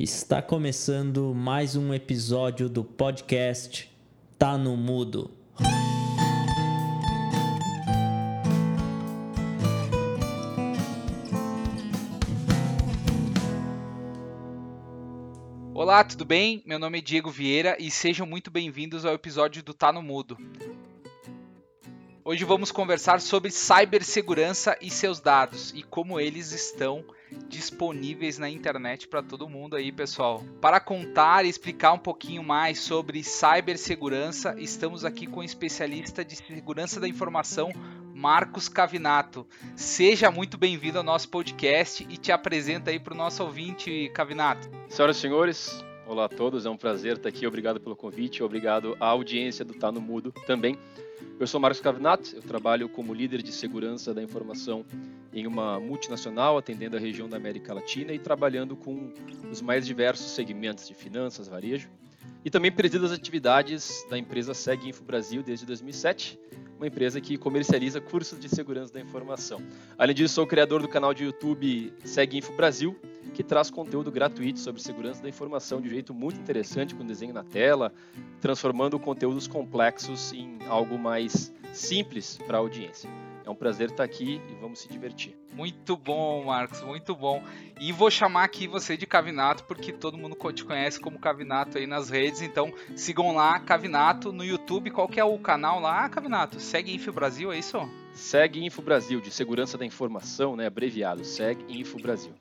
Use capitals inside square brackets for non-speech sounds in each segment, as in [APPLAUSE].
Está começando mais um episódio do podcast Tá no Mudo. Olá, tudo bem? Meu nome é Diego Vieira e sejam muito bem-vindos ao episódio do Tá no Mudo. Hoje vamos conversar sobre cibersegurança e seus dados e como eles estão disponíveis na internet para todo mundo aí, pessoal. Para contar e explicar um pouquinho mais sobre cibersegurança, estamos aqui com o especialista de segurança da informação, Marcos Cavinato. Seja muito bem-vindo ao nosso podcast e te apresenta aí para o nosso ouvinte, Cavinato. Senhoras e senhores, olá a todos, é um prazer estar aqui. Obrigado pelo convite, obrigado à audiência do Tá no Mudo também. Eu sou Marcos Cavinato, eu trabalho como líder de segurança da informação em uma multinacional atendendo a região da América Latina e trabalhando com os mais diversos segmentos de finanças, varejo. E também presido as atividades da empresa Seg Info Brasil desde 2007, uma empresa que comercializa cursos de segurança da informação. Além disso, sou criador do canal de YouTube Seg Info Brasil, que traz conteúdo gratuito sobre segurança da informação de um jeito muito interessante, com desenho na tela, transformando conteúdos complexos em algo mais simples para a audiência. É um prazer estar aqui e vamos se divertir. Muito bom, Marcos, muito bom. E vou chamar aqui você de Cavinato, porque todo mundo te conhece como Cavinato aí nas redes, então sigam lá, Cavinato, no YouTube. Qual que é o canal lá, Cavinato? Segue Info Brasil, é isso? Segue Info Brasil, de segurança da informação, né? Abreviado, Segue Info Brasil.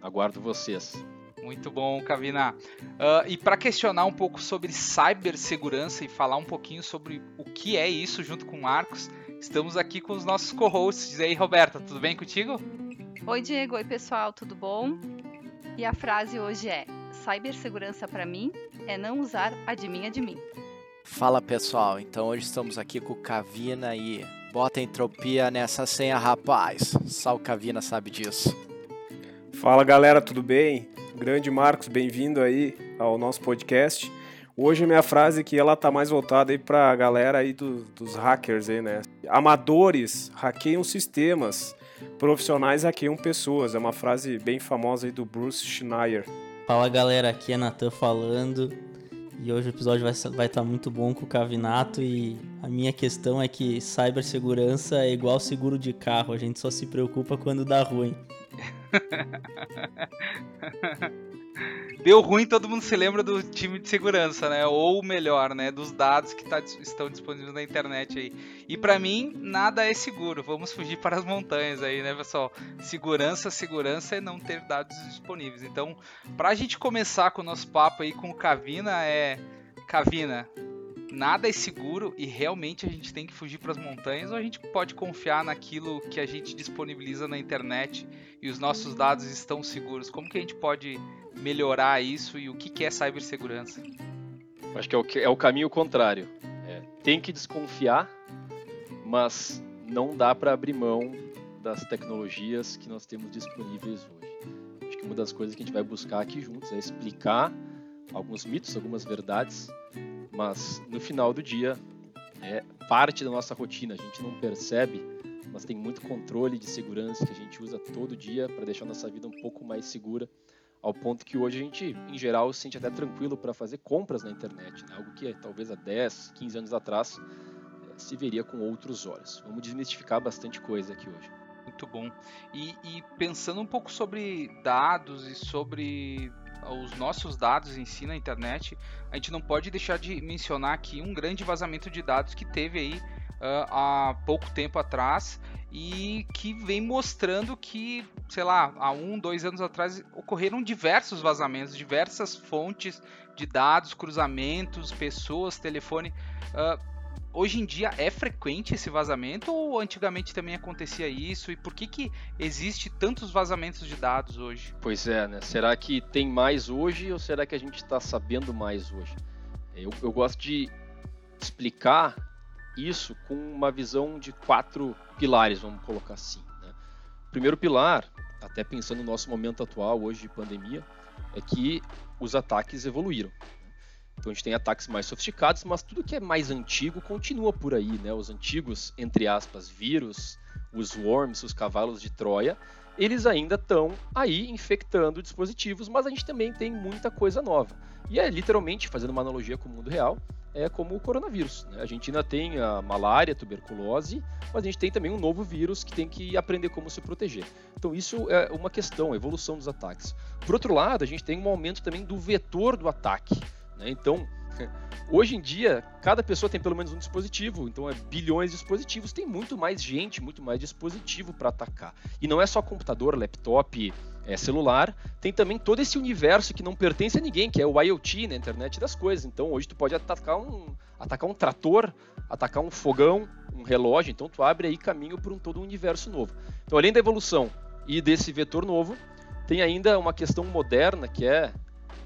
Aguardo vocês. Muito bom, Cavina. Uh, e para questionar um pouco sobre cibersegurança e falar um pouquinho sobre o que é isso junto com o Marcos, Estamos aqui com os nossos co-hosts. E aí, Roberta, tudo bem contigo? Oi, Diego. Oi, pessoal, tudo bom? E a frase hoje é: Cibersegurança para mim é não usar a de mim, a de mim. Fala, pessoal. Então hoje estamos aqui com o Cavina e bota entropia nessa senha, rapaz. Só o Cavina sabe disso. Fala, galera, tudo bem? Grande Marcos, bem-vindo aí ao nosso podcast. Hoje a minha frase que ela tá mais voltada aí pra galera aí do, dos hackers aí, né? Amadores hackeiam sistemas, profissionais hackeiam pessoas. É uma frase bem famosa aí do Bruce Schneier. Fala galera, aqui é Natan falando. E hoje o episódio vai estar vai tá muito bom com o Cavinato e a minha questão é que cibersegurança é igual seguro de carro, a gente só se preocupa quando dá ruim. [LAUGHS] Deu ruim, todo mundo se lembra do time de segurança, né? Ou melhor, né? Dos dados que tá, estão disponíveis na internet aí. E para mim, nada é seguro. Vamos fugir para as montanhas aí, né, pessoal? Segurança, segurança é não ter dados disponíveis. Então, pra gente começar com o nosso papo aí com o Cavina, é. Cavina, nada é seguro e realmente a gente tem que fugir para as montanhas ou a gente pode confiar naquilo que a gente disponibiliza na internet e os nossos dados estão seguros? Como que a gente pode melhorar isso e o que, é cibersegurança? Acho que é o, é o caminho contrário. É, tem que desconfiar, mas não dá para abrir mão das tecnologias que nós temos disponíveis hoje. Acho que uma das coisas que a gente vai buscar aqui juntos é explicar alguns mitos, algumas verdades mas no final do dia é parte da nossa rotina. A gente não percebe, mas tem muito controle de segurança que a gente usa todo dia para deixar nossa vida um pouco mais segura, ao ponto que hoje a gente, em geral, se sente até tranquilo para fazer compras na internet, né? algo que talvez há 10, 15 anos atrás é, se veria com outros olhos. Vamos desmistificar bastante coisa aqui hoje. Muito bom. E, e pensando um pouco sobre dados e sobre os nossos dados em si na internet, a gente não pode deixar de mencionar aqui um grande vazamento de dados que teve aí uh, há pouco tempo atrás e que vem mostrando que, sei lá, há um, dois anos atrás ocorreram diversos vazamentos, diversas fontes de dados, cruzamentos, pessoas, telefone. Uh, hoje em dia é frequente esse vazamento ou antigamente também acontecia isso? E por que, que existe tantos vazamentos de dados hoje? Pois é, né? Será que tem mais hoje ou será que a gente está sabendo mais hoje? Eu, eu gosto de explicar isso com uma visão de quatro pilares, vamos colocar assim. Né? O primeiro pilar, até pensando no nosso momento atual, hoje de pandemia, é que os ataques evoluíram. Então a gente tem ataques mais sofisticados, mas tudo que é mais antigo continua por aí, né? Os antigos, entre aspas, vírus, os worms, os cavalos de Troia, eles ainda estão aí infectando dispositivos, mas a gente também tem muita coisa nova. E é literalmente, fazendo uma analogia com o mundo real, é como o coronavírus. Né? A gente ainda tem a malária, tuberculose, mas a gente tem também um novo vírus que tem que aprender como se proteger. Então isso é uma questão, a evolução dos ataques. Por outro lado, a gente tem um aumento também do vetor do ataque. Né? Então, Hoje em dia, cada pessoa tem pelo menos um dispositivo, então é bilhões de dispositivos, tem muito mais gente, muito mais dispositivo para atacar. E não é só computador, laptop, é, celular, tem também todo esse universo que não pertence a ninguém, que é o IoT, né, internet das coisas. Então hoje tu pode atacar um, atacar um trator, atacar um fogão, um relógio, então tu abre aí caminho para um todo um universo novo. Então além da evolução e desse vetor novo, tem ainda uma questão moderna que é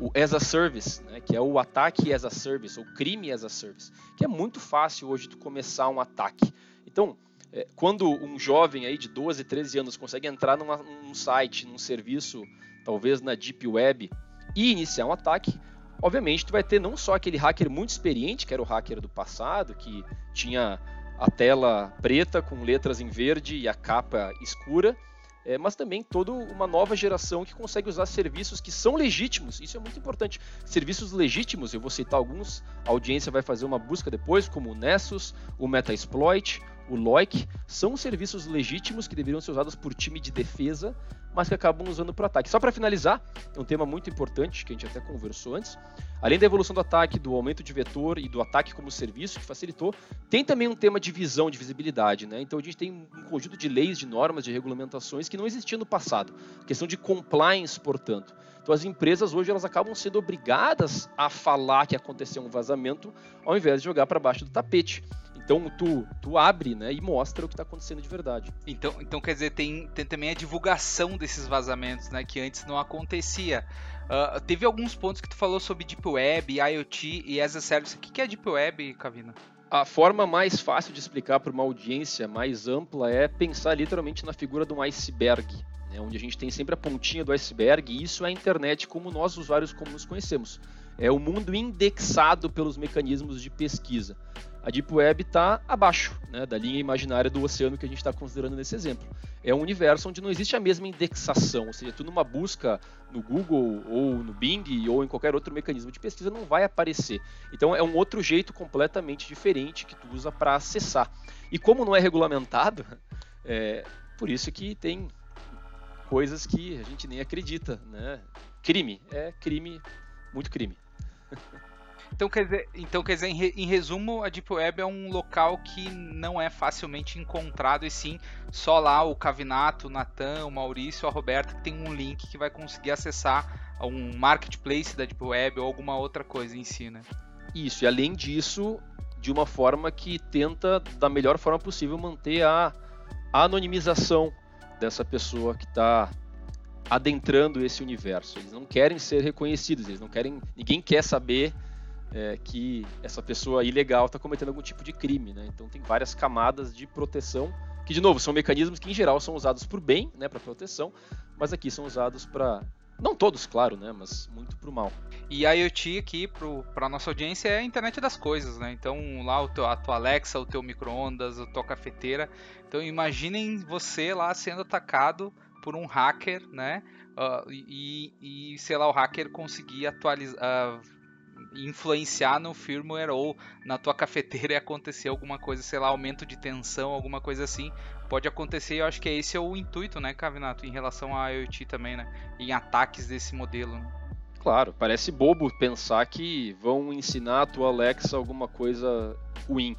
o as a service, né, que é o ataque as a service, ou crime as a service, que é muito fácil hoje tu começar um ataque. Então, é, quando um jovem aí de 12, 13 anos consegue entrar numa, num site, num serviço, talvez na Deep Web, e iniciar um ataque, obviamente tu vai ter não só aquele hacker muito experiente, que era o hacker do passado, que tinha a tela preta com letras em verde e a capa escura, é, mas também toda uma nova geração que consegue usar serviços que são legítimos. Isso é muito importante. Serviços legítimos, eu vou citar alguns, a audiência vai fazer uma busca depois, como o Nessus, o Metasploit, o Loic, são serviços legítimos que deveriam ser usados por time de defesa, mas que acabam usando para ataque. Só para finalizar, é um tema muito importante que a gente até conversou antes. Além da evolução do ataque, do aumento de vetor e do ataque como serviço que facilitou, tem também um tema de visão, de visibilidade. Né? Então a gente tem um conjunto de leis, de normas, de regulamentações que não existia no passado. Questão de compliance, portanto. Então as empresas hoje elas acabam sendo obrigadas a falar que aconteceu um vazamento ao invés de jogar para baixo do tapete. Então tu, tu abre né, e mostra o que está acontecendo de verdade. Então, então quer dizer, tem, tem também a divulgação desses vazamentos, né? Que antes não acontecia. Uh, teve alguns pontos que tu falou sobre Deep Web, IoT e as a Service. O que é Deep Web, Cavina? A forma mais fácil de explicar para uma audiência mais ampla é pensar literalmente na figura de um iceberg, né, onde a gente tem sempre a pontinha do iceberg, e isso é a internet como nós, usuários comuns, conhecemos. É o mundo indexado pelos mecanismos de pesquisa a Deep Web está abaixo né, da linha imaginária do oceano que a gente está considerando nesse exemplo. É um universo onde não existe a mesma indexação, ou seja, tu numa busca no Google ou no Bing ou em qualquer outro mecanismo de pesquisa não vai aparecer. Então é um outro jeito completamente diferente que tu usa para acessar. E como não é regulamentado, [LAUGHS] é por isso que tem coisas que a gente nem acredita, né? Crime, é crime, muito crime. [LAUGHS] Então quer dizer, então, quer dizer em, re, em, resumo, a Deep Web é um local que não é facilmente encontrado, e sim só lá o Cavinato, o Natan, o Maurício, a Roberta que tem um link que vai conseguir acessar um marketplace da Deep Web ou alguma outra coisa em si, né? Isso, e além disso, de uma forma que tenta, da melhor forma possível, manter a anonimização dessa pessoa que está adentrando esse universo. Eles não querem ser reconhecidos, eles não querem, ninguém quer saber é, que essa pessoa ilegal está cometendo algum tipo de crime, né? Então tem várias camadas de proteção que de novo são mecanismos que em geral são usados por bem, né, para proteção, mas aqui são usados para não todos, claro, né, mas muito para o mal. E a IoT aqui para nossa audiência é a internet das coisas, né? Então lá teu, a tua Alexa, o teu micro-ondas, a tua cafeteira. Então imaginem você lá sendo atacado por um hacker, né? Uh, e, e, sei lá, o hacker conseguir atualizar, uh, influenciar no firmware ou na tua cafeteira e acontecer alguma coisa, sei lá, aumento de tensão, alguma coisa assim, pode acontecer. Eu acho que esse é o intuito, né, Cavinato, em relação à IoT também, né, em ataques desse modelo. Né? Claro, parece bobo pensar que vão ensinar a tua Alexa alguma coisa ruim.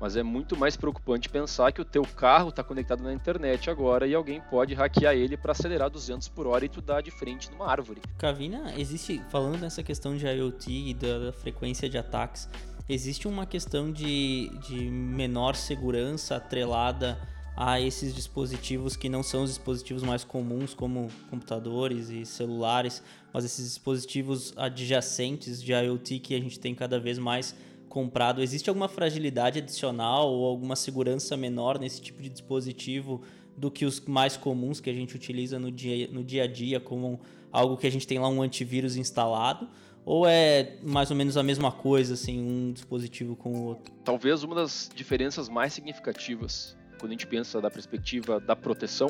Mas é muito mais preocupante pensar que o teu carro está conectado na internet agora e alguém pode hackear ele para acelerar 200 por hora e tu dar de frente numa árvore. Cavina, existe, falando nessa questão de IoT e da, da frequência de ataques, existe uma questão de, de menor segurança atrelada a esses dispositivos que não são os dispositivos mais comuns, como computadores e celulares, mas esses dispositivos adjacentes de IoT que a gente tem cada vez mais comprado, existe alguma fragilidade adicional ou alguma segurança menor nesse tipo de dispositivo do que os mais comuns que a gente utiliza no dia, no dia a dia, como algo que a gente tem lá um antivírus instalado? Ou é mais ou menos a mesma coisa, assim, um dispositivo com o outro? Talvez uma das diferenças mais significativas, quando a gente pensa da perspectiva da proteção,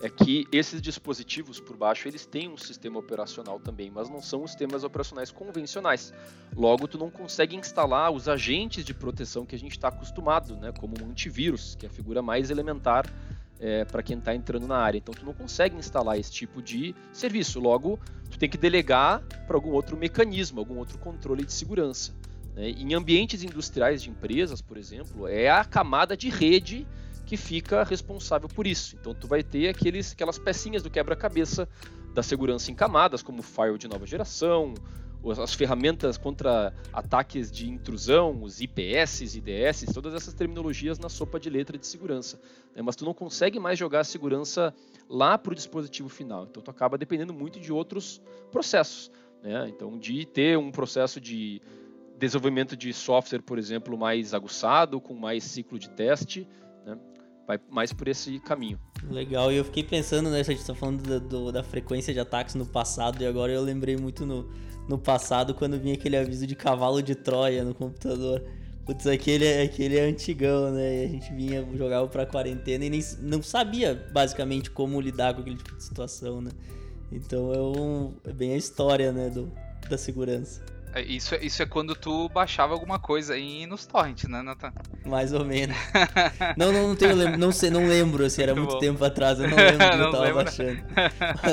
é que esses dispositivos por baixo eles têm um sistema operacional também, mas não são os sistemas operacionais convencionais. Logo, tu não consegue instalar os agentes de proteção que a gente está acostumado, né, como um antivírus, que é a figura mais elementar é, para quem está entrando na área. Então, tu não consegue instalar esse tipo de serviço. Logo, tu tem que delegar para algum outro mecanismo, algum outro controle de segurança. Né? Em ambientes industriais de empresas, por exemplo, é a camada de rede que fica responsável por isso. Então tu vai ter aqueles, aquelas pecinhas do quebra-cabeça da segurança em camadas, como firewall de nova geração, as ferramentas contra ataques de intrusão, os IPS, IDS, todas essas terminologias na sopa de letra de segurança. Né? Mas tu não consegue mais jogar a segurança lá para o dispositivo final. Então tu acaba dependendo muito de outros processos. Né? Então de ter um processo de desenvolvimento de software, por exemplo, mais aguçado, com mais ciclo de teste? Vai mais por esse caminho. Legal, e eu fiquei pensando, né, a gente tá falando do, do, da frequência de ataques no passado, e agora eu lembrei muito no, no passado quando vinha aquele aviso de cavalo de Troia no computador. Putz, aquele, aquele é antigão, né? E a gente vinha, jogava pra quarentena e nem não sabia basicamente como lidar com aquele tipo de situação, né? Então é, um, é bem a história, né, do, da segurança. É, isso, é, isso é quando tu baixava alguma coisa aí nos torrents, né, Nathan? Mais ou menos. [LAUGHS] não, não, não tenho, não sei, não lembro se era muito, muito tempo atrás, eu não lembro [LAUGHS] que eu tava lembro. baixando.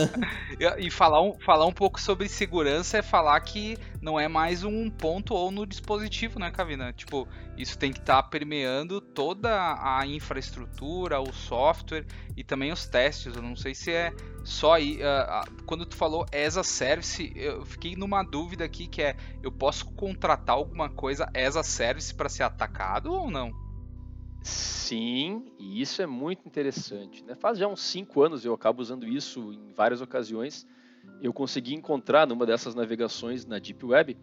[LAUGHS] e falar um, falar um pouco sobre segurança é falar que não é mais um ponto ou no dispositivo, né, Cavina? Tipo, isso tem que estar tá permeando toda a infraestrutura, o software e também os testes. Eu não sei se é só aí. Uh, quando tu falou as a service, eu fiquei numa dúvida aqui que é: eu posso contratar alguma coisa as a service para ser atacado ou não? Sim, e isso é muito interessante. Né? Faz já uns 5 anos eu acabo usando isso em várias ocasiões. Eu consegui encontrar numa dessas navegações na Deep Web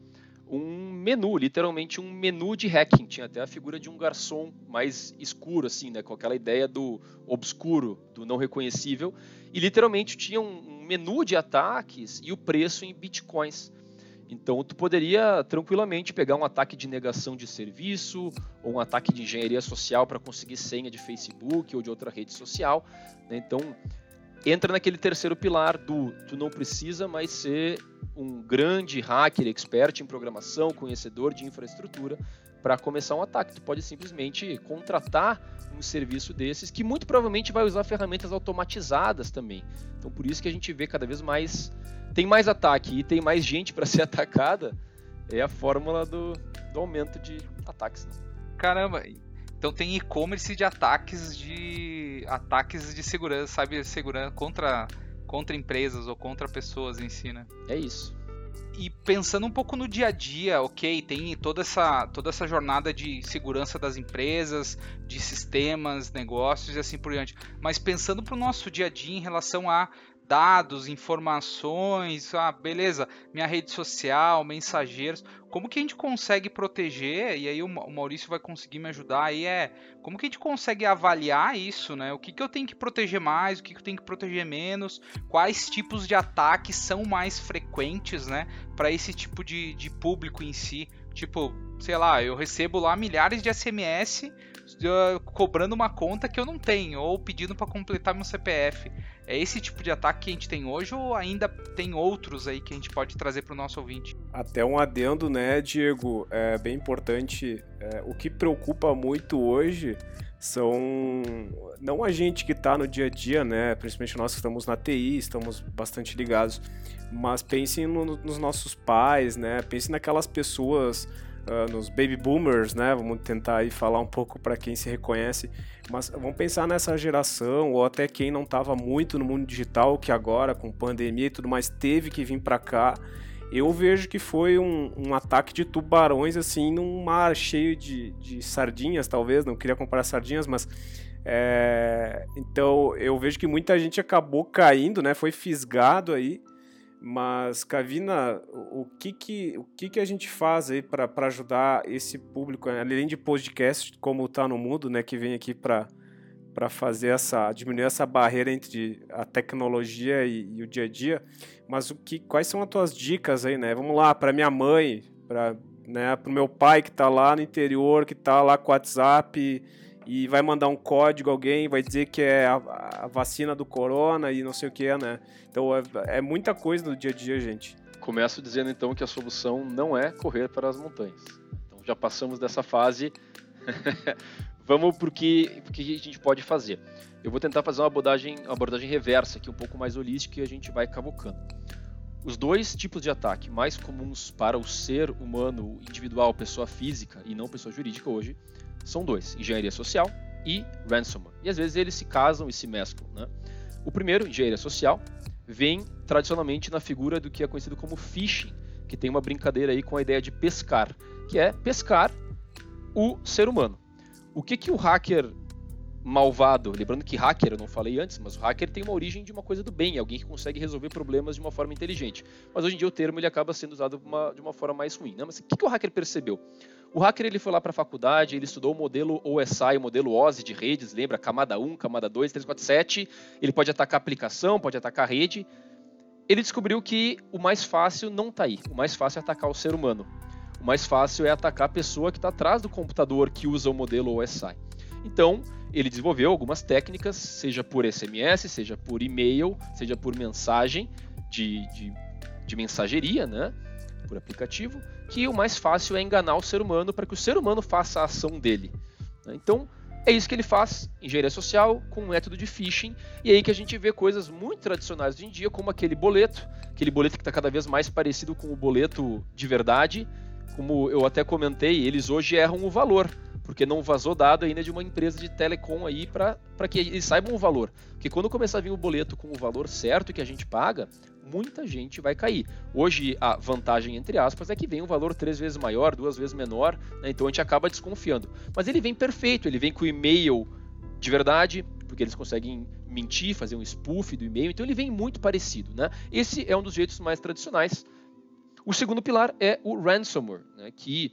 um menu, literalmente um menu de hacking. Tinha até a figura de um garçom mais escuro, assim, né? Com aquela ideia do obscuro, do não reconhecível. E literalmente tinha um menu de ataques e o preço em bitcoins. Então tu poderia tranquilamente pegar um ataque de negação de serviço ou um ataque de engenharia social para conseguir senha de Facebook ou de outra rede social. Né? Então entra naquele terceiro pilar do tu não precisa mais ser um grande hacker, expert em programação, conhecedor de infraestrutura para começar um ataque. Tu pode simplesmente contratar um serviço desses que muito provavelmente vai usar ferramentas automatizadas também. Então por isso que a gente vê cada vez mais tem mais ataque e tem mais gente para ser [LAUGHS] atacada. É a fórmula do, do aumento de ataques. Né? Caramba, então tem e-commerce de ataques de ataques de segurança, sabe, segurança contra contra empresas ou contra pessoas em si, né? É isso. E pensando um pouco no dia a dia, ok, tem toda essa, toda essa jornada de segurança das empresas, de sistemas, negócios e assim por diante. Mas pensando para o nosso dia a dia em relação a dados, informações, ah, beleza, minha rede social, mensageiros, como que a gente consegue proteger, e aí o Maurício vai conseguir me ajudar aí, é como que a gente consegue avaliar isso, né? O que, que eu tenho que proteger mais, o que, que eu tenho que proteger menos, quais tipos de ataques são mais frequentes, né, para esse tipo de, de público em si. Tipo, sei lá, eu recebo lá milhares de SMS uh, cobrando uma conta que eu não tenho, ou pedindo para completar meu CPF. É esse tipo de ataque que a gente tem hoje ou ainda tem outros aí que a gente pode trazer para o nosso ouvinte? Até um adendo, né, Diego? É bem importante. É, o que preocupa muito hoje são não a gente que está no dia a dia, né? Principalmente nós que estamos na TI, estamos bastante ligados, mas pensem no, nos nossos pais, né? Pensem naquelas pessoas uh, nos baby boomers, né? Vamos tentar aí falar um pouco para quem se reconhece, mas vamos pensar nessa geração ou até quem não estava muito no mundo digital, que agora com pandemia e tudo mais teve que vir para cá. Eu vejo que foi um, um, ataque de tubarões assim num mar cheio de, de sardinhas, talvez. Não queria comparar sardinhas, mas é, então eu vejo que muita gente acabou caindo, né? Foi fisgado aí mas, Cavina, o que que, o que, que a gente faz aí para ajudar esse público, além de podcast como está no mundo, né, que vem aqui para para fazer essa diminuir essa barreira entre a tecnologia e, e, o dia a dia, mas o que quais são as tuas dicas aí, né? Vamos lá, para minha mãe, para né, o meu pai que está lá no interior, que está lá com o WhatsApp e vai mandar um código alguém, vai dizer que é a, a vacina do corona e não sei o que, né? Então é, é muita coisa no dia a dia, gente. Começo dizendo então que a solução não é correr para as montanhas. Então já passamos dessa fase. [LAUGHS] Vamos para o que, que a gente pode fazer. Eu vou tentar fazer uma abordagem, uma abordagem reversa, aqui um pouco mais holística e a gente vai cavocando. Os dois tipos de ataque mais comuns para o ser humano individual, pessoa física e não pessoa jurídica hoje, são dois: engenharia social e ransomware. E às vezes eles se casam e se mesclam. Né? O primeiro, engenharia social, vem tradicionalmente na figura do que é conhecido como phishing, que tem uma brincadeira aí com a ideia de pescar, que é pescar o ser humano. O que, que o hacker malvado, lembrando que hacker, eu não falei antes, mas o hacker tem uma origem de uma coisa do bem, alguém que consegue resolver problemas de uma forma inteligente. Mas hoje em dia o termo ele acaba sendo usado de uma, de uma forma mais ruim. Né? Mas o que, que o hacker percebeu? O hacker ele foi lá para a faculdade, ele estudou o modelo OSI, o modelo OSI de redes, lembra? Camada 1, camada 2, 3, 4, 7. Ele pode atacar aplicação, pode atacar rede. Ele descobriu que o mais fácil não está aí. O mais fácil é atacar o ser humano. O mais fácil é atacar a pessoa que está atrás do computador que usa o modelo OSI. Então, ele desenvolveu algumas técnicas, seja por SMS, seja por e-mail, seja por mensagem de, de, de mensageria, né? Por aplicativo, que o mais fácil é enganar o ser humano para que o ser humano faça a ação dele. Então, é isso que ele faz, engenharia social, com um método de phishing, e aí que a gente vê coisas muito tradicionais hoje em dia, como aquele boleto, aquele boleto que está cada vez mais parecido com o boleto de verdade, como eu até comentei, eles hoje erram o valor porque não vazou dado ainda de uma empresa de telecom aí para que eles saibam o valor. Porque quando começar a vir o boleto com o valor certo que a gente paga, muita gente vai cair. Hoje a vantagem, entre aspas, é que vem um valor três vezes maior, duas vezes menor, né? então a gente acaba desconfiando. Mas ele vem perfeito, ele vem com o e-mail de verdade, porque eles conseguem mentir, fazer um spoof do e-mail, então ele vem muito parecido. Né? Esse é um dos jeitos mais tradicionais. O segundo pilar é o ransomware, né? que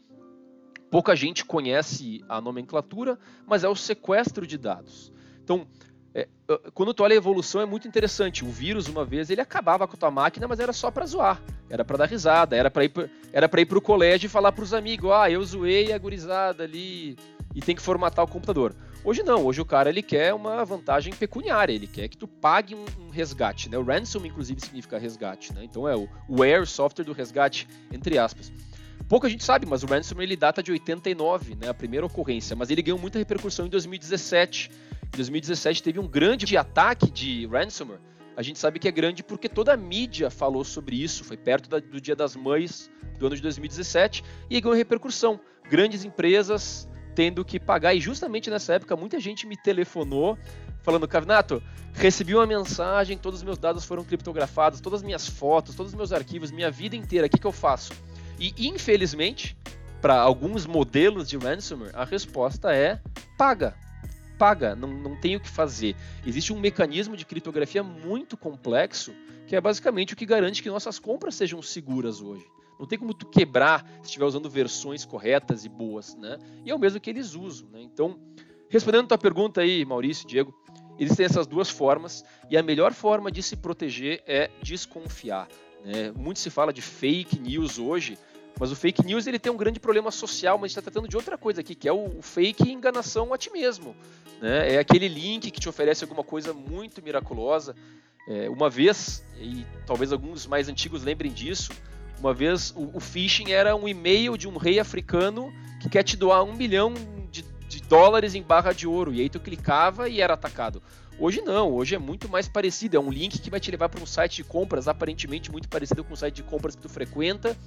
Pouca gente conhece a nomenclatura, mas é o sequestro de dados. Então, é, quando tu olha a evolução é muito interessante. O vírus, uma vez, ele acabava com a tua máquina, mas era só para zoar. Era para dar risada, era para ir, para ir pro colégio e falar para os amigos, ah, eu zoei a gurizada ali e tem que formatar o computador. Hoje não, hoje o cara ele quer uma vantagem pecuniária, ele quer que tu pague um, um resgate, né? O ransom inclusive significa resgate, né? Então é o, software do resgate entre aspas. Pouca gente sabe, mas o ransomware ele data de 89, né, a primeira ocorrência, mas ele ganhou muita repercussão em 2017. Em 2017 teve um grande ataque de ransomware. A gente sabe que é grande porque toda a mídia falou sobre isso, foi perto da, do Dia das Mães do ano de 2017 e ganhou repercussão. Grandes empresas tendo que pagar e justamente nessa época muita gente me telefonou falando, Cavinato, recebi uma mensagem, todos os meus dados foram criptografados, todas as minhas fotos, todos os meus arquivos, minha vida inteira, o que, que eu faço? E infelizmente, para alguns modelos de ransomware, a resposta é paga. Paga, não, não tem o que fazer. Existe um mecanismo de criptografia muito complexo, que é basicamente o que garante que nossas compras sejam seguras hoje. Não tem como tu quebrar se estiver usando versões corretas e boas, né? E é o mesmo que eles usam, né? Então, respondendo a tua pergunta aí, Maurício, Diego, existem essas duas formas e a melhor forma de se proteger é desconfiar. Né? Muito se fala de fake news hoje, mas o fake news ele tem um grande problema social, mas a gente está tratando de outra coisa aqui, que é o fake enganação a ti mesmo. Né? É aquele link que te oferece alguma coisa muito miraculosa. É, uma vez, e talvez alguns mais antigos lembrem disso, uma vez o, o phishing era um e-mail de um rei africano que quer te doar um milhão de, de dólares em barra de ouro. E aí tu clicava e era atacado. Hoje não, hoje é muito mais parecido. É um link que vai te levar para um site de compras aparentemente muito parecido com o site de compras que tu frequenta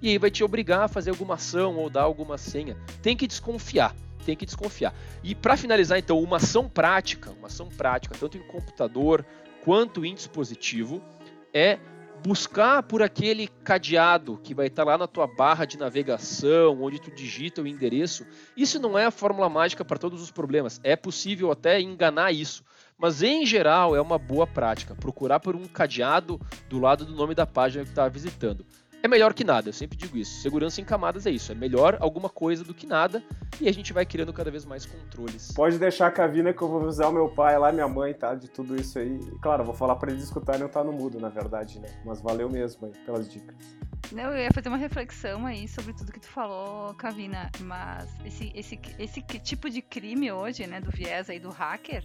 e aí vai te obrigar a fazer alguma ação ou dar alguma senha. Tem que desconfiar, tem que desconfiar. E para finalizar, então, uma ação prática, uma ação prática, tanto em computador quanto em dispositivo, é buscar por aquele cadeado que vai estar lá na tua barra de navegação, onde tu digita o endereço. Isso não é a fórmula mágica para todos os problemas. É possível até enganar isso. Mas em geral é uma boa prática. Procurar por um cadeado do lado do nome da página que está visitando é melhor que nada, eu sempre digo isso. Segurança em camadas é isso, é melhor alguma coisa do que nada e a gente vai criando cada vez mais controles. Pode deixar a Cavina que eu vou avisar o meu pai lá, minha mãe, tá? De tudo isso aí. E, claro, vou falar para eles escutarem não tá no mudo, na verdade, né? Mas valeu mesmo aí pelas dicas. Não, eu ia fazer uma reflexão aí sobre tudo que tu falou, Cavina, mas esse, esse, esse tipo de crime hoje, né, do viés aí do hacker,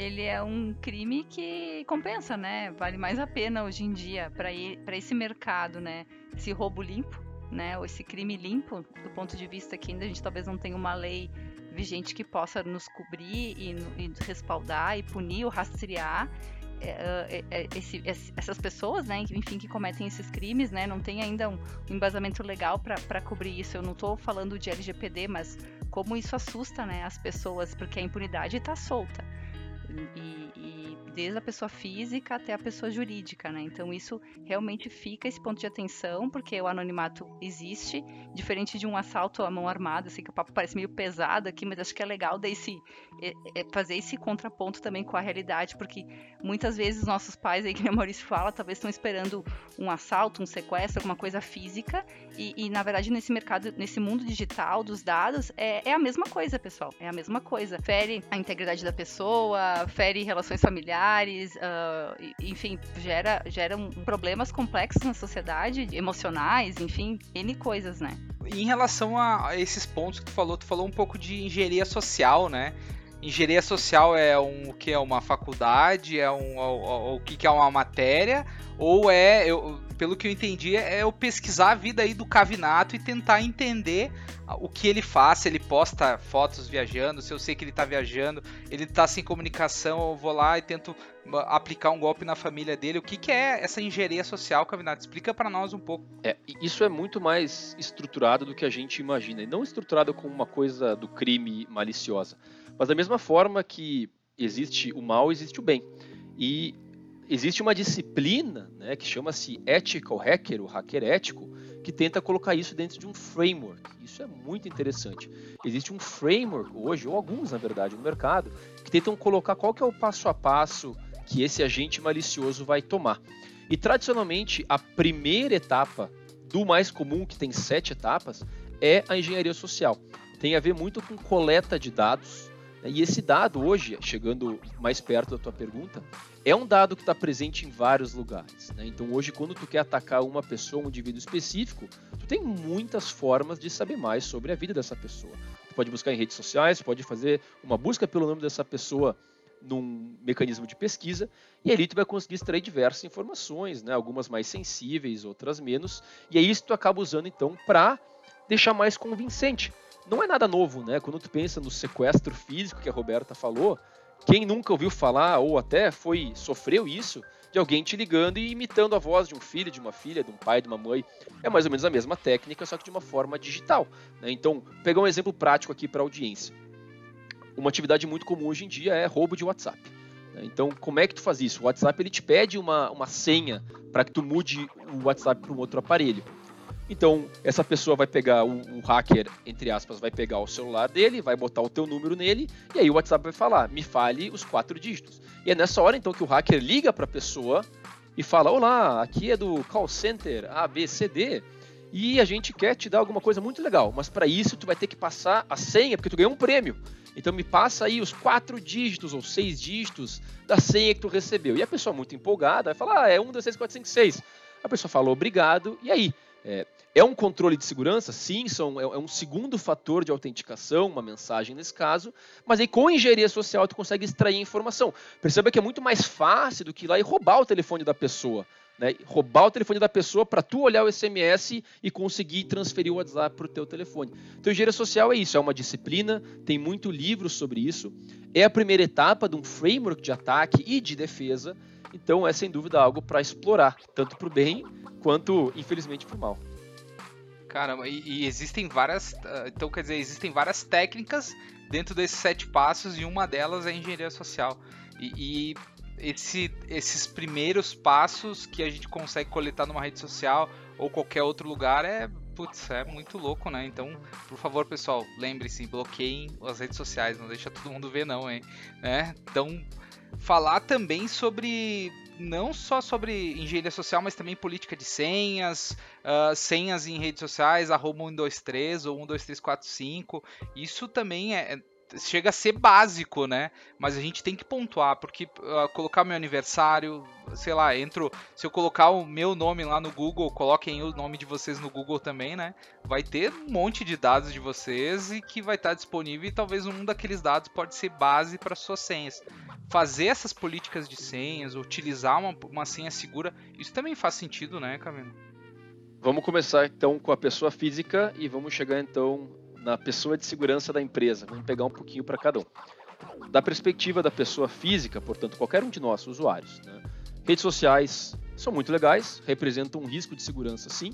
ele é um crime que compensa, né? Vale mais a pena hoje em dia para esse mercado, né? Esse roubo limpo, né? Ou esse crime limpo, do ponto de vista que ainda a gente talvez não tenha uma lei vigente que possa nos cobrir e, e respaldar e punir ou rastrear. É, é, é, esse, essas pessoas, né, enfim, que cometem esses crimes, né, não tem ainda um, embasamento legal para cobrir isso. Eu não estou falando de LGPD, mas como isso assusta, né, as pessoas, porque a impunidade está solta. E, e, desde a pessoa física até a pessoa jurídica, né? Então isso realmente fica esse ponto de atenção, porque o anonimato existe, diferente de um assalto à mão armada, assim que o papo parece meio pesado aqui, mas acho que é legal daí se, é, é fazer esse contraponto também com a realidade, porque muitas vezes nossos pais, aí que o Maurício fala, talvez estão esperando um assalto, um sequestro, alguma coisa física, e, e na verdade nesse mercado, nesse mundo digital dos dados, é, é a mesma coisa, pessoal, é a mesma coisa. Fere a integridade da pessoa, fere relações familiares, uh, enfim, gera, gera problemas complexos na sociedade, emocionais, enfim, N coisas, né? Em relação a esses pontos que tu falou, tu falou um pouco de engenharia social, né? Engenharia social é um, o que é uma faculdade, é um o, o, que é uma matéria, ou é, eu, pelo que eu entendi, é eu pesquisar a vida aí do Cavinato e tentar entender o que ele faz, se ele posta fotos viajando, se eu sei que ele tá viajando, ele tá sem comunicação, eu vou lá e tento aplicar um golpe na família dele. O que, que é essa engenharia social, Cavinato? Explica para nós um pouco. É, isso é muito mais estruturado do que a gente imagina, e não estruturado como uma coisa do crime maliciosa, mas da mesma forma que existe o mal, existe o bem. E existe uma disciplina né, que chama-se Ethical Hacker, o hacker ético, que tenta colocar isso dentro de um framework. Isso é muito interessante. Existe um framework hoje, ou alguns na verdade, no mercado, que tentam colocar qual que é o passo a passo que esse agente malicioso vai tomar. E tradicionalmente, a primeira etapa do mais comum, que tem sete etapas, é a engenharia social. Tem a ver muito com coleta de dados, e esse dado hoje, chegando mais perto da tua pergunta, é um dado que está presente em vários lugares. Né? Então hoje, quando tu quer atacar uma pessoa, um indivíduo específico, tu tem muitas formas de saber mais sobre a vida dessa pessoa. Tu pode buscar em redes sociais, pode fazer uma busca pelo nome dessa pessoa num mecanismo de pesquisa e ali tu vai conseguir extrair diversas informações, né? algumas mais sensíveis, outras menos, e é isso tu acaba usando então para deixar mais convincente não é nada novo, né? Quando tu pensa no sequestro físico que a Roberta falou, quem nunca ouviu falar ou até foi sofreu isso de alguém te ligando e imitando a voz de um filho, de uma filha, de um pai, de uma mãe, é mais ou menos a mesma técnica, só que de uma forma digital. Né? Então, pegar um exemplo prático aqui para a audiência. Uma atividade muito comum hoje em dia é roubo de WhatsApp. Né? Então, como é que tu faz isso? O WhatsApp ele te pede uma, uma senha para que tu mude o WhatsApp para um outro aparelho. Então, essa pessoa vai pegar, o, o, hacker, entre aspas, vai pegar o celular dele, vai botar o teu número nele, e aí o WhatsApp vai falar, me fale os quatro dígitos. E é nessa hora, então, que o hacker liga para a pessoa e fala, olá, aqui é do call center ABCD, e a gente quer te dar alguma coisa muito legal, mas para isso tu vai ter que passar a senha, porque tu ganhou um prêmio. Então me passa aí os quatro dígitos ou seis dígitos da senha que tu recebeu. E a pessoa muito empolgada vai falar, ah, é 1, 2, 3, 4, 5, 6. A pessoa fala obrigado, e aí? É, é um controle de segurança? Sim, são, é, é um segundo fator de autenticação, uma mensagem nesse caso, mas aí com engenharia social tu consegue extrair informação. Perceba que é muito mais fácil do que ir lá e roubar o telefone da pessoa. Né? Roubar o telefone da pessoa para tu olhar o SMS e conseguir transferir o WhatsApp para o teu telefone. Então, engenharia social é isso, é uma disciplina, tem muito livro sobre isso, é a primeira etapa de um framework de ataque e de defesa, então é sem dúvida algo para explorar, tanto para o bem quanto, infelizmente, para o mal. Caramba, e, e, existem várias. Ah, então, quer dizer, existem várias técnicas dentro desses sete passos e uma delas é engenharia social. E, e esse, esses primeiros passos que a gente consegue coletar numa rede social ou qualquer outro lugar é, putz, é muito louco, né? Então, por favor, pessoal, lembre-se, bloqueiem as redes sociais, não deixa todo mundo ver não, hein? Né? Então, falar também sobre não só sobre engenharia social, mas também política de senhas, uh, senhas em redes sociais, arroba 123 ou 12345. Isso também é, é chega a ser básico, né? Mas a gente tem que pontuar, porque uh, colocar meu aniversário, sei lá, entro. Se eu colocar o meu nome lá no Google, coloquem o nome de vocês no Google também, né? Vai ter um monte de dados de vocês e que vai estar disponível e talvez um daqueles dados pode ser base para suas senhas. Fazer essas políticas de senhas, utilizar uma, uma senha segura, isso também faz sentido, né, Camilo? Vamos começar então com a pessoa física e vamos chegar então na pessoa de segurança da empresa. Vamos pegar um pouquinho para cada um. Da perspectiva da pessoa física, portanto, qualquer um de nós, usuários, né? redes sociais são muito legais, representam um risco de segurança, sim.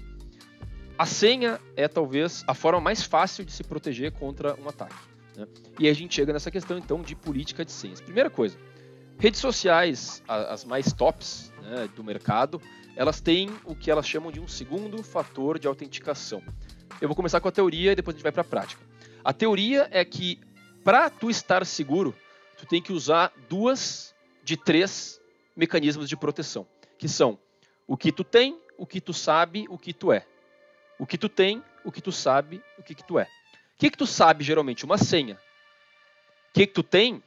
A senha é talvez a forma mais fácil de se proteger contra um ataque. Né? E a gente chega nessa questão então de política de senhas. Primeira coisa, redes sociais, as mais tops né, do mercado, elas têm o que elas chamam de um segundo fator de autenticação. Eu vou começar com a teoria e depois a gente vai para a prática. A teoria é que para tu estar seguro, tu tem que usar duas de três mecanismos de proteção, que são o que tu tem, o que tu sabe, o que tu é. O que tu tem, o que tu sabe, o que, que tu é. O que, que tu sabe geralmente? Uma senha. O que, que tu tem?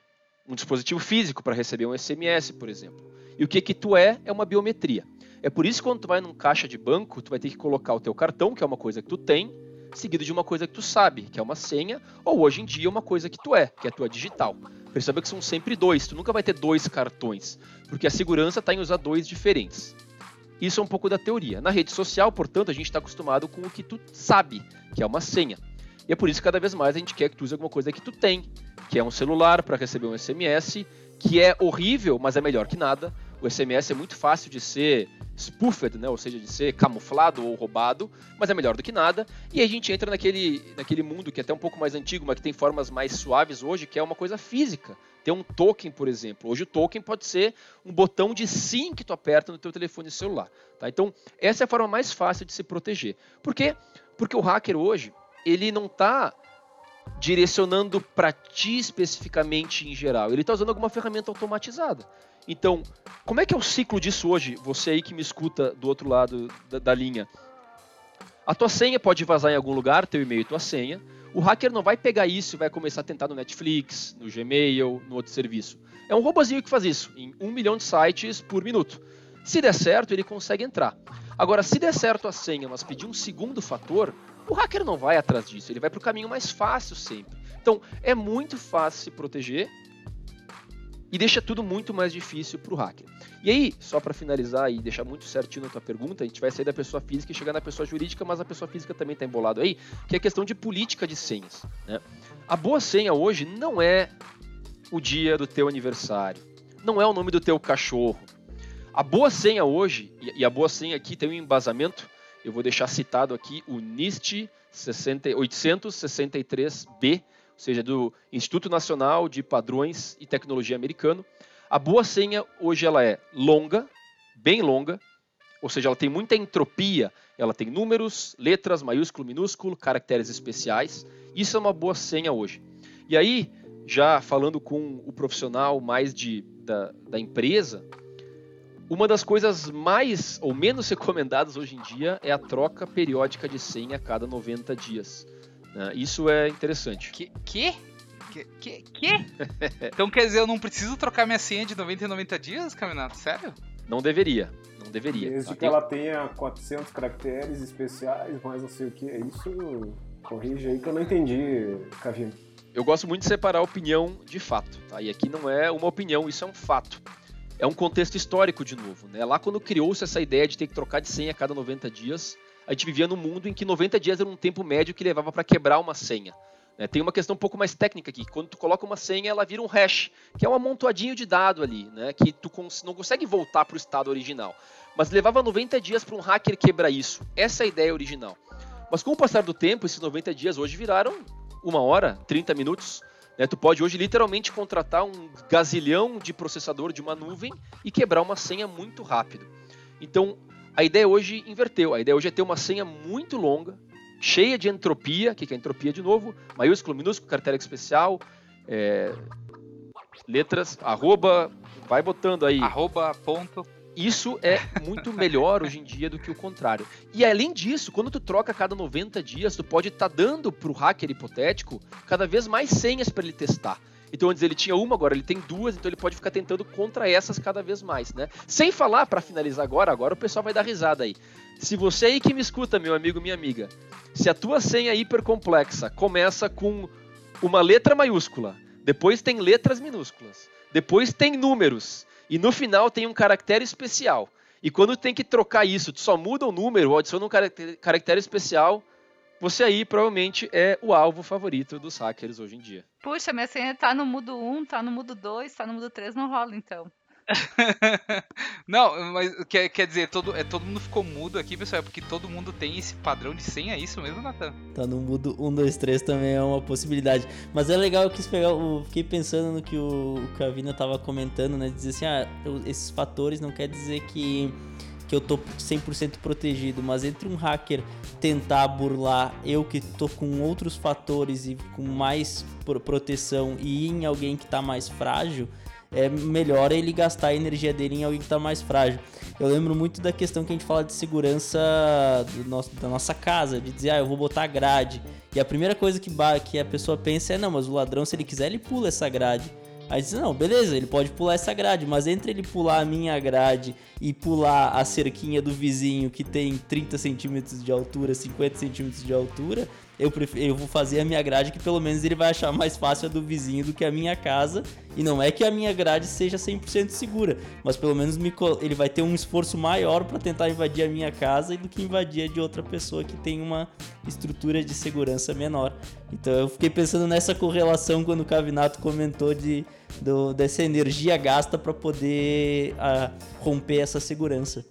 Um dispositivo físico para receber um SMS, por exemplo. E o que, que tu é é uma biometria. É por isso que quando tu vai num caixa de banco, tu vai ter que colocar o teu cartão, que é uma coisa que tu tem, seguido de uma coisa que tu sabe, que é uma senha, ou hoje em dia uma coisa que tu é, que é a tua digital. Perceba que são sempre dois, tu nunca vai ter dois cartões, porque a segurança está em usar dois diferentes. Isso é um pouco da teoria. Na rede social, portanto, a gente está acostumado com o que tu sabe, que é uma senha. E é por isso que cada vez mais a gente quer que tu use alguma coisa que tu tem, que é um celular para receber um SMS, que é horrível, mas é melhor que nada. O SMS é muito fácil de ser spoofed, né? ou seja, de ser camuflado ou roubado, mas é melhor do que nada. E a gente entra naquele, naquele mundo que é até um pouco mais antigo, mas que tem formas mais suaves hoje, que é uma coisa física. Tem um token, por exemplo. Hoje o token pode ser um botão de SIM que tu aperta no teu telefone celular. Tá? Então, essa é a forma mais fácil de se proteger. Por quê? Porque o hacker hoje, ele não está direcionando para ti especificamente em geral. Ele está usando alguma ferramenta automatizada. Então, como é que é o ciclo disso hoje? Você aí que me escuta do outro lado da, da linha. A tua senha pode vazar em algum lugar, teu e-mail e tua senha. O hacker não vai pegar isso e vai começar a tentar no Netflix, no Gmail, no outro serviço. É um robozinho que faz isso, em um milhão de sites por minuto. Se der certo, ele consegue entrar. Agora, se der certo a senha, mas pedir um segundo fator, o hacker não vai atrás disso, ele vai para o caminho mais fácil sempre. Então, é muito fácil se proteger e deixa tudo muito mais difícil para o hacker. E aí, só para finalizar e deixar muito certinho a tua pergunta, a gente vai sair da pessoa física e chegar na pessoa jurídica, mas a pessoa física também está embolado aí, que é a questão de política de senhas. Né? A boa senha hoje não é o dia do teu aniversário, não é o nome do teu cachorro. A boa senha hoje, e a boa senha aqui tem um embasamento, eu vou deixar citado aqui o NIST 863B, ou seja, do Instituto Nacional de Padrões e Tecnologia Americano. A boa senha hoje ela é longa, bem longa, ou seja, ela tem muita entropia, ela tem números, letras, maiúsculo, minúsculo, caracteres especiais. Isso é uma boa senha hoje. E aí, já falando com o profissional mais de, da, da empresa, uma das coisas mais ou menos [LAUGHS] recomendadas hoje em dia é a troca periódica de senha a cada 90 dias. Né? Isso é interessante. Que? Que? Que? Que? que? [LAUGHS] então quer dizer, eu não preciso trocar minha senha de 90 em 90 dias, Caminato? Sério? Não deveria. Não deveria. Desde que ela tenha 400 caracteres especiais, mais não sei o que. Isso corrige aí que eu não entendi, Cavino. Eu gosto muito de separar opinião de fato. Tá? E aqui não é uma opinião, isso é um fato. É um contexto histórico de novo. Né? Lá quando criou-se essa ideia de ter que trocar de senha a cada 90 dias, a gente vivia num mundo em que 90 dias era um tempo médio que levava para quebrar uma senha. Né? Tem uma questão um pouco mais técnica aqui. Quando tu coloca uma senha, ela vira um hash, que é um amontoadinho de dado ali, né? que tu cons não consegue voltar para o estado original. Mas levava 90 dias para um hacker quebrar isso. Essa é a ideia original. Mas com o passar do tempo, esses 90 dias hoje viraram uma hora, 30 minutos. Né? Tu pode hoje literalmente contratar um gazilhão de processador de uma nuvem e quebrar uma senha muito rápido. Então, a ideia hoje inverteu. A ideia hoje é ter uma senha muito longa, cheia de entropia. O que é entropia de novo? Maiúsculo, minúsculo, caractere especial, é, letras, arroba, vai botando aí. Arroba ponto. Isso é muito melhor hoje em dia do que o contrário. E além disso, quando tu troca a cada 90 dias, tu pode estar tá dando pro hacker hipotético cada vez mais senhas para ele testar. Então antes ele tinha uma, agora ele tem duas, então ele pode ficar tentando contra essas cada vez mais, né? Sem falar, para finalizar agora, agora o pessoal vai dar risada aí. Se você aí que me escuta, meu amigo, minha amiga, se a tua senha hiper complexa começa com uma letra maiúscula, depois tem letras minúsculas, depois tem números, e no final tem um caractere especial. E quando tem que trocar isso, tu só muda o número ou adiciona um caractere especial, você aí provavelmente é o alvo favorito dos hackers hoje em dia. Puxa, minha senha tá no mudo 1, tá no mudo 2, tá no mudo 3, não rola então. [LAUGHS] não, mas quer, quer dizer, todo, é, todo mundo ficou mudo aqui, pessoal, é porque todo mundo tem esse padrão de senha, é isso mesmo, Natan? Tá no mudo 1, 2, 3 também é uma possibilidade. Mas é legal, eu quis pegar, eu fiquei pensando no que o, o Cavina tava comentando, né? Dizer assim, ah, esses fatores não quer dizer que que eu tô 100% protegido, mas entre um hacker tentar burlar eu que tô com outros fatores e com mais proteção e ir em alguém que tá mais frágil, é melhor ele gastar a energia dele em alguém que está mais frágil. Eu lembro muito da questão que a gente fala de segurança nosso, da nossa casa, de dizer, ah, eu vou botar grade. E a primeira coisa que, que a pessoa pensa é, não, mas o ladrão, se ele quiser, ele pula essa grade. Aí diz, não, beleza, ele pode pular essa grade, mas entre ele pular a minha grade e pular a cerquinha do vizinho que tem 30 centímetros de altura, 50 centímetros de altura, eu, prefiro, eu vou fazer a minha grade que pelo menos ele vai achar mais fácil a do vizinho do que a minha casa. E não é que a minha grade seja 100% segura, mas pelo menos me, ele vai ter um esforço maior para tentar invadir a minha casa do que invadir a de outra pessoa que tem uma estrutura de segurança menor. Então eu fiquei pensando nessa correlação quando o Cavinato comentou de, do, dessa energia gasta para poder a, ah, romper essa segurança.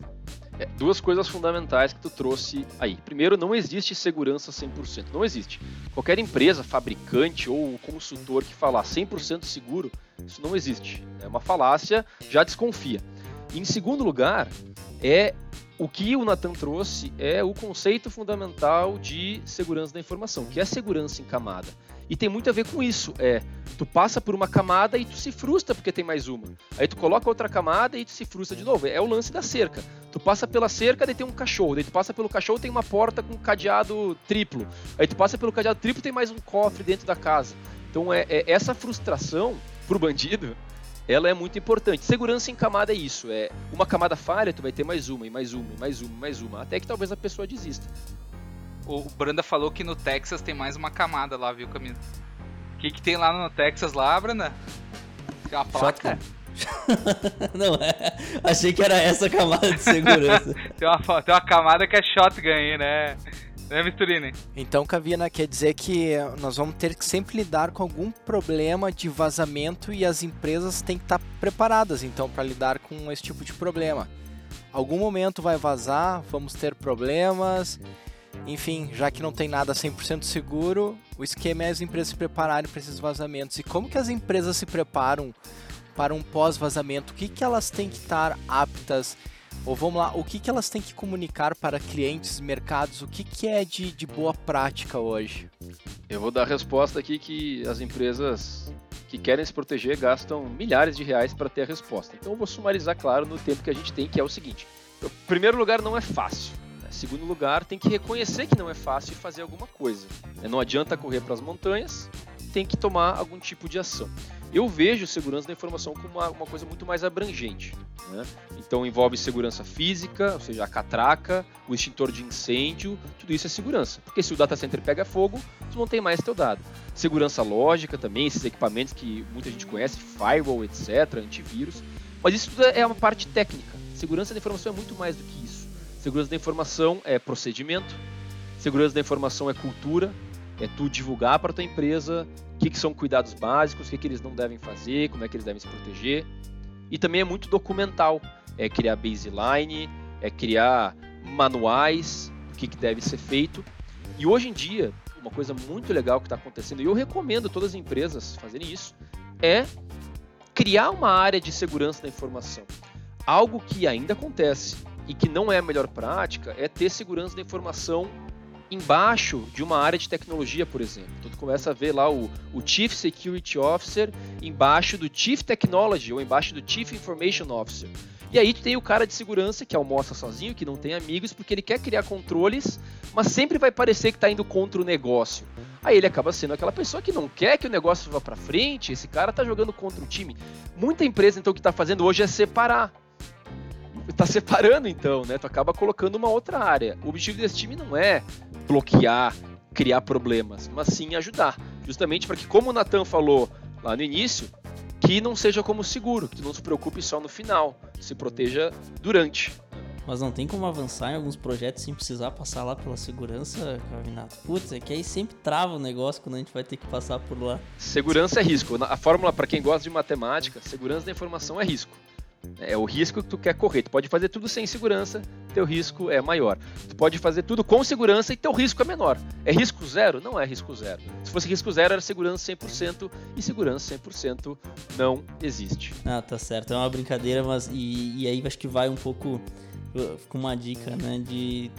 É, duas coisas fundamentais que tu trouxe aí. Primeiro, não existe segurança 100%. Não existe. Qualquer empresa, fabricante ou consultor que falar 100% seguro, isso não existe. É uma falácia, já desconfia. E, em segundo lugar, é o que o Nathan trouxe é o conceito fundamental de segurança da informação, que é segurança em camada. E tem muito a ver com isso. É, tu passa por uma camada e tu se frustra porque tem mais uma. Aí tu coloca outra camada e tu se frustra de novo. É o lance da cerca. Tu passa pela cerca, daí tem um cachorro. Daí tu passa pelo cachorro, tem uma porta com cadeado triplo. Aí tu passa pelo cadeado triplo, tem mais um cofre dentro da casa. Então é, é essa frustração pro bandido ela é muito importante. Segurança em camada é isso, é uma camada falha, tu vai ter mais uma, e mais uma, e mais uma, e mais uma, até que talvez a pessoa desista. O Branda falou que no Texas tem mais uma camada lá, viu, Camilo? O que, que tem lá no Texas lá, Branda? Tem uma placa? [LAUGHS] Não, é. Achei que era essa camada de segurança. [LAUGHS] tem, uma, tem uma camada que é shotgun aí, né? Né, Misturini? Então, Cavina, quer dizer que nós vamos ter que sempre lidar com algum problema de vazamento e as empresas têm que estar preparadas, então, para lidar com esse tipo de problema. Algum momento vai vazar, vamos ter problemas enfim, já que não tem nada 100% seguro, o esquema é as empresas se prepararem para esses vazamentos. E como que as empresas se preparam para um pós-vazamento? O que, que elas têm que estar aptas? Ou vamos lá, o que, que elas têm que comunicar para clientes, mercados? O que, que é de, de boa prática hoje? Eu vou dar a resposta aqui que as empresas que querem se proteger gastam milhares de reais para ter a resposta. Então eu vou sumarizar, claro, no tempo que a gente tem, que é o seguinte. Em primeiro lugar, não é fácil. Segundo lugar, tem que reconhecer que não é fácil fazer alguma coisa. É, não adianta correr para as montanhas, tem que tomar algum tipo de ação. Eu vejo segurança da informação como uma, uma coisa muito mais abrangente. Né? Então envolve segurança física, ou seja, a catraca, o extintor de incêndio, tudo isso é segurança. Porque se o data center pega fogo, tu não tem mais teu dado. Segurança lógica também, esses equipamentos que muita gente conhece, firewall, etc., antivírus. Mas isso tudo é uma parte técnica. Segurança da informação é muito mais do que isso. Segurança da informação é procedimento, segurança da informação é cultura, é tu divulgar para tua empresa o que, que, são cuidados básicos, o que, que eles não devem fazer, como é que eles devem se proteger. E também é muito documental, é criar baseline, é criar manuais do que, que deve ser feito. E hoje em dia, uma coisa muito legal que está acontecendo, e eu recomendo todas as empresas fazerem isso, é criar uma área de segurança da informação. Algo que ainda acontece, e que não é a melhor prática é ter segurança da informação embaixo de uma área de tecnologia, por exemplo. Então, tu começa a ver lá o, o Chief Security Officer embaixo do Chief Technology ou embaixo do Chief Information Officer. E aí tem o cara de segurança que almoça sozinho, que não tem amigos, porque ele quer criar controles, mas sempre vai parecer que está indo contra o negócio. Aí ele acaba sendo aquela pessoa que não quer que o negócio vá para frente, esse cara está jogando contra o time. Muita empresa então que está fazendo hoje é separar. Está separando então, né? Tu acaba colocando uma outra área. O objetivo desse time não é bloquear, criar problemas, mas sim ajudar. Justamente para que, como o Nathan falou lá no início, que não seja como seguro, que não se preocupe só no final, se proteja durante. Mas não tem como avançar em alguns projetos sem precisar passar lá pela segurança, Cavinato? Putz, é que aí sempre trava o negócio quando a gente vai ter que passar por lá. Segurança é risco. A fórmula, para quem gosta de matemática, segurança da informação é risco. É o risco que tu quer correr. Tu pode fazer tudo sem segurança, teu risco é maior. Tu pode fazer tudo com segurança e teu risco é menor. É risco zero? Não é risco zero. Se fosse risco zero, era segurança 100% e segurança 100% não existe. Ah, tá certo. É uma brincadeira, mas. E, e aí acho que vai um pouco com uma dica, né? De, de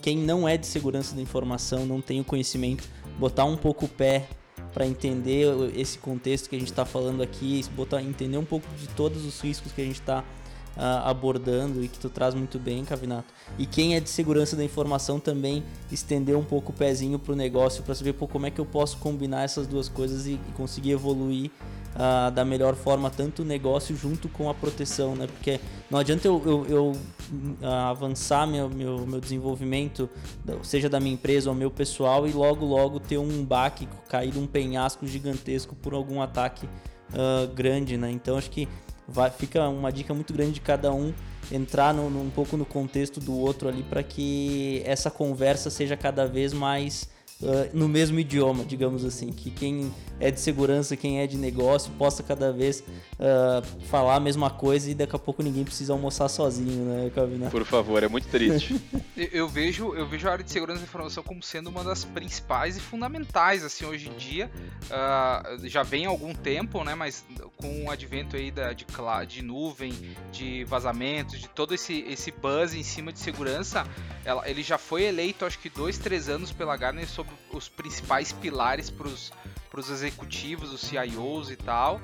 quem não é de segurança da informação, não tem o conhecimento, botar um pouco o pé para entender esse contexto que a gente está falando aqui, botar, entender um pouco de todos os riscos que a gente está uh, ah, abordando e que tu traz muito bem, Cavinato. E quem é de segurança da informação também estender um pouco o pezinho para o negócio para saber pô, como é que eu posso combinar essas duas coisas e, e conseguir evoluir uh, da melhor forma tanto o negócio junto com a proteção, né? Porque não adianta eu, eu, eu uh, avançar meu, meu, meu desenvolvimento, seja da minha empresa ou meu pessoal, e logo logo ter um baque, cair um penhasco gigantesco por algum ataque uh, grande, né? Então acho que vai, fica uma dica muito grande de cada um entrar no, no, um pouco no contexto do outro ali para que essa conversa seja cada vez mais uh, no mesmo idioma, digamos assim, que quem é de segurança, quem é de negócio, possa cada vez uh, falar a mesma coisa e daqui a pouco ninguém precisa almoçar sozinho, né, Calvina? Por favor, é muito triste. [LAUGHS] eu, vejo, eu vejo a área de segurança da informação como sendo uma das principais e fundamentais, assim, hoje em dia. Uh, já vem há algum tempo, né, mas com o advento aí da, de, de nuvem, de vazamentos, de todo esse, esse buzz em cima de segurança, ela, ele já foi eleito, acho que dois, três anos pela Gartner sobre os principais pilares para os executivos, os CIOs e tal,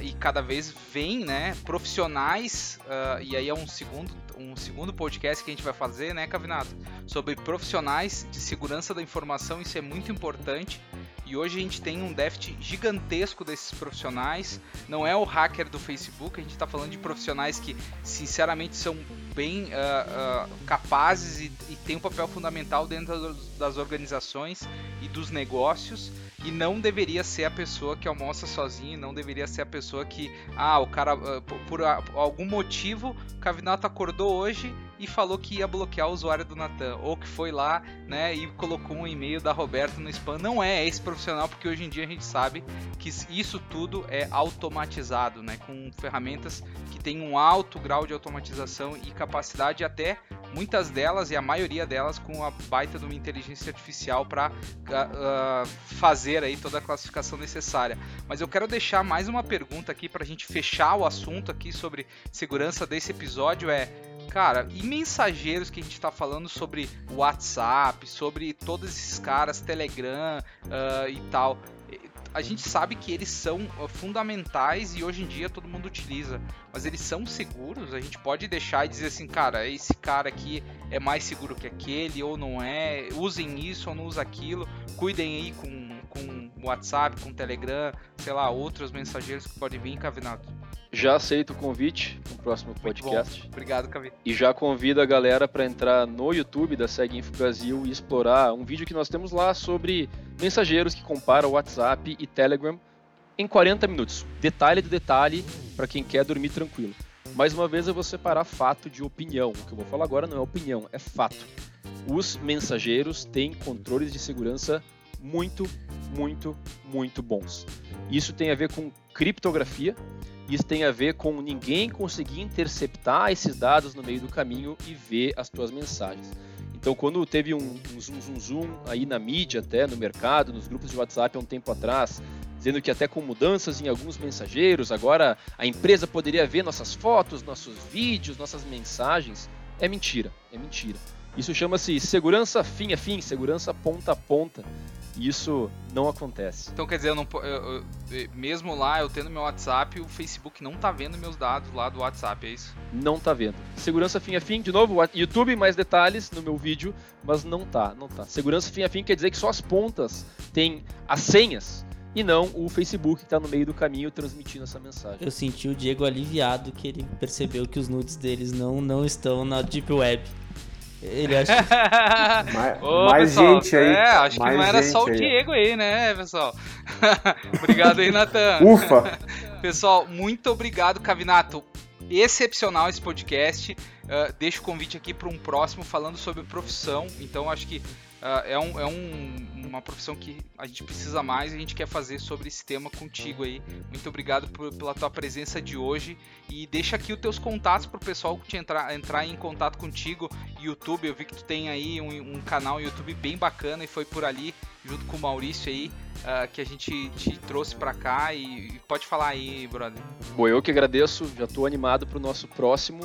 e cada vez vem, né, profissionais, uh, e aí é um segundo, um segundo podcast que a gente vai fazer, né, Cavinato, sobre profissionais de segurança da informação, isso é muito importante, e hoje a gente tem um déficit gigantesco desses profissionais. Não é o hacker do Facebook, a gente está falando de profissionais que, sinceramente, são bem uh, uh, capazes e, e têm um papel fundamental dentro das organizações e dos negócios e não deveria ser a pessoa que almoça sozinho, não deveria ser a pessoa que, ah, o cara, uh, por, por, algum motivo, o Cavinato acordou hoje e falou que ia bloquear o usuário do Natan, ou que foi lá, né, e colocou um e-mail da Roberta no spam. Não é esse profissional, porque hoje em dia a gente sabe que isso tudo é automatizado, né, com ferramentas que têm um alto grau de automatização e capacidade até muitas delas e a maioria delas com a baita de uma inteligência artificial para uh, ah, ah, fazer aí toda a classificação necessária. Mas eu quero deixar mais uma pergunta aqui para a gente fechar o assunto aqui sobre segurança desse episódio é Cara, e mensageiros que a gente está falando sobre WhatsApp, sobre todos esses caras, Telegram uh, e tal. A gente sabe que eles são fundamentais e hoje em dia todo mundo utiliza, mas eles são seguros? A gente pode deixar e dizer assim, cara, esse cara aqui é mais seguro que aquele ou não é? Usem isso ou não usem aquilo. Cuidem aí com, com WhatsApp, com Telegram, sei lá, outros mensageiros que podem vir, Cavinato. Já aceito o convite no próximo podcast. Obrigado, Cavi. E já convido a galera para entrar no YouTube da Segue Info Brasil e explorar um vídeo que nós temos lá sobre mensageiros que comparam WhatsApp e Telegram em 40 minutos. Detalhe do detalhe para quem quer dormir tranquilo. Mais uma vez eu vou separar fato de opinião. O que eu vou falar agora não é opinião, é fato. Os mensageiros têm controles de segurança muito, muito, muito bons. Isso tem a ver com criptografia, isso tem a ver com ninguém conseguir interceptar esses dados no meio do caminho e ver as tuas mensagens. Então, quando teve um, um zoom, zoom, zoom aí na mídia, até no mercado, nos grupos de WhatsApp há um tempo atrás, dizendo que até com mudanças em alguns mensageiros, agora a empresa poderia ver nossas fotos, nossos vídeos, nossas mensagens, é mentira, é mentira. Isso chama-se segurança fim a fim, segurança ponta a ponta. E isso não acontece. Então quer dizer, eu não, eu, eu, mesmo lá eu tendo meu WhatsApp, o Facebook não tá vendo meus dados lá do WhatsApp, é isso? Não tá vendo. Segurança fim a fim, de novo, YouTube mais detalhes no meu vídeo, mas não tá, não tá. Segurança fim a fim quer dizer que só as pontas têm as senhas e não o Facebook que está no meio do caminho transmitindo essa mensagem. Eu senti o Diego aliviado que ele percebeu que os nudes deles não, não estão na Deep Web. Ele acha. [LAUGHS] mais, Ô, mais pessoal, gente aí. É, acho que não era só o Diego aí, né, pessoal? [LAUGHS] obrigado aí, Natan. Ufa! [LAUGHS] pessoal, muito obrigado, Cavinato. Excepcional esse podcast. Uh, deixo o convite aqui para um próximo falando sobre profissão. Então, acho que Uh, é, um, é um, uma profissão que a gente precisa mais e a gente quer fazer sobre esse tema contigo aí. Muito obrigado por, pela tua presença de hoje e deixa aqui os teus contatos para o pessoal te entrar, entrar em contato contigo. YouTube, eu vi que tu tem aí um, um canal YouTube bem bacana e foi por ali, junto com o Maurício aí, uh, que a gente te trouxe para cá e, e, pode falar aí, brother. Bom, eu que agradeço, já estou animado para o nosso próximo.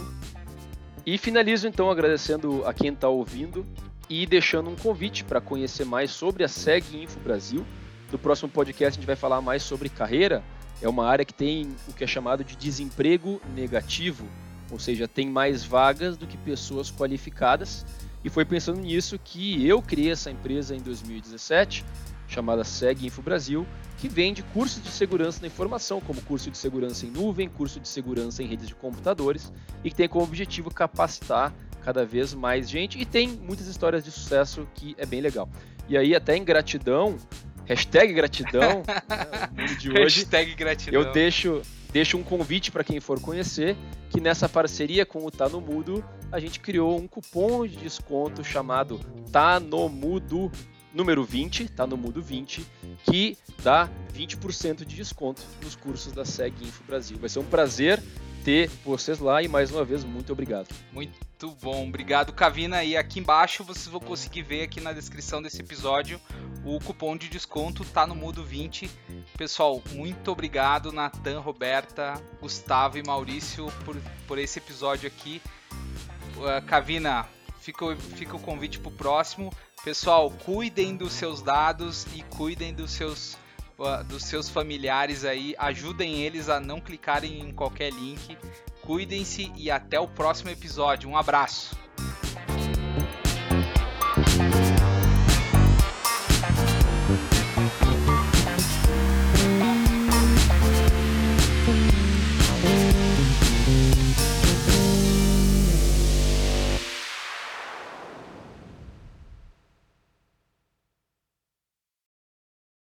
E finalizo então agradecendo a quem está ouvindo e deixando um convite para conhecer mais sobre a SEG Info Brasil. No próximo podcast a gente vai falar mais sobre carreira. É uma área que tem o que é chamado de desemprego negativo, ou seja, tem mais vagas do que pessoas qualificadas. E foi pensando nisso que eu criei essa empresa em 2017, chamada SEG Info Brasil, que vende cursos de segurança da informação, como curso de segurança em nuvem, curso de segurança em redes de computadores, e que tem como objetivo capacitar cada vez mais gente e tem muitas histórias de sucesso que é bem legal. E aí, até em gratidão, hashtag gratidão, [LAUGHS] né, de hoje, hashtag gratidão. eu deixo, deixo um convite para quem for conhecer, que nessa parceria com o Tá No Mudo, a gente criou um cupom de desconto chamado Tá No Mudo número 20, tá no Mudo 20, que dá 20% de desconto nos cursos da SEG Info Brasil. Vai ser um prazer ter vocês lá e mais uma vez muito obrigado. Muito bom, obrigado Cavina e aqui embaixo vocês vão conseguir ver aqui na descrição desse episódio o cupom de desconto tá no Mudo 20. Pessoal, muito obrigado Natan, Roberta, Gustavo e Maurício por, por esse episódio aqui. Cavina, fica, fica o convite pro próximo. Pessoal, cuidem dos seus dados e cuidem dos seus dos seus familiares aí, ajudem eles a não clicarem em qualquer link. Cuidem-se e até o próximo episódio. Um abraço.